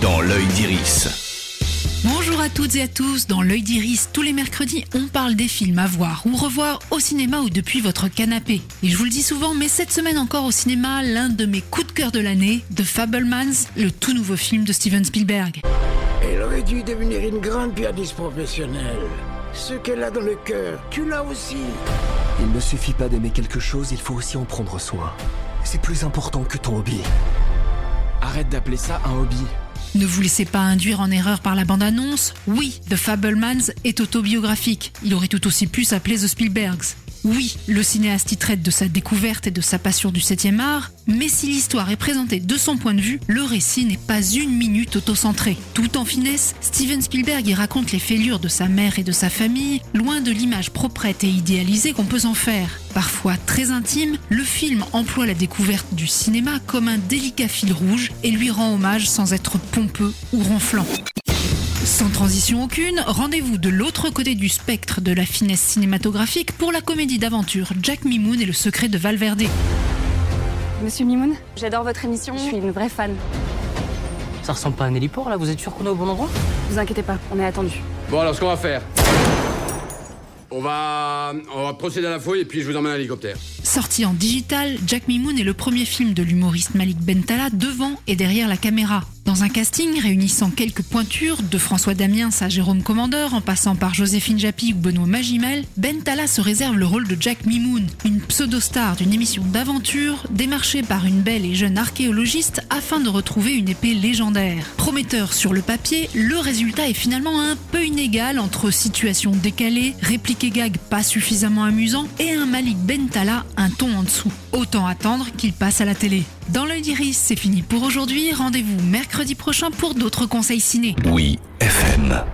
dans l'œil d'Iris. Bonjour à toutes et à tous, dans l'œil d'Iris, tous les mercredis, on parle des films à voir ou revoir au cinéma ou depuis votre canapé. Et je vous le dis souvent, mais cette semaine encore au cinéma, l'un de mes coups de cœur de l'année, The Fablemans, le tout nouveau film de Steven Spielberg. Elle aurait dû devenir une grande pianiste professionnelle. Ce qu'elle a dans le cœur, tu l'as aussi. Il ne suffit pas d'aimer quelque chose, il faut aussi en prendre soin. C'est plus important que ton hobby. Arrête d'appeler ça un hobby. Ne vous laissez pas induire en erreur par la bande-annonce. Oui, The Fablemans est autobiographique. Il aurait tout aussi pu s'appeler The Spielbergs. Oui, le cinéaste y traite de sa découverte et de sa passion du 7e art, mais si l'histoire est présentée de son point de vue, le récit n'est pas une minute autocentré. Tout en finesse, Steven Spielberg y raconte les fêlures de sa mère et de sa famille, loin de l'image proprette et idéalisée qu'on peut en faire. Parfois très intime, le film emploie la découverte du cinéma comme un délicat fil rouge et lui rend hommage sans être pompeux ou ronflant. Sans transition aucune, rendez-vous de l'autre côté du spectre de la finesse cinématographique pour la comédie d'aventure Jack Mimoun et le secret de Valverde. Monsieur Mimoun, j'adore votre émission, je suis une vraie fan. Ça ressemble pas à un héliport là, vous êtes sûr qu'on est au bon endroit? Vous inquiétez pas, on est attendu. Bon, alors ce qu'on va faire. On va, on va procéder à la fouille et puis je vous emmène à l'hélicoptère. Sorti en digital, Jack Mimoun est le premier film de l'humoriste Malik Bentala devant et derrière la caméra. Dans un casting réunissant quelques pointures, de François Damiens à Jérôme Commandeur, en passant par Joséphine Japy ou Benoît Magimel, Bentala se réserve le rôle de Jack Mimoun, une pseudo-star d'une émission d'aventure, démarchée par une belle et jeune archéologiste afin de retrouver une épée légendaire. Prometteur sur le papier, le résultat est finalement un peu inégal entre situations décalées, répliques et gags pas suffisamment amusants et un Malik Bentala un ton en dessous. Autant attendre qu'il passe à la télé. Dans l'œil d'Iris, c'est fini pour aujourd'hui. Rendez-vous mercredi prochain pour d'autres conseils ciné. Oui, FM.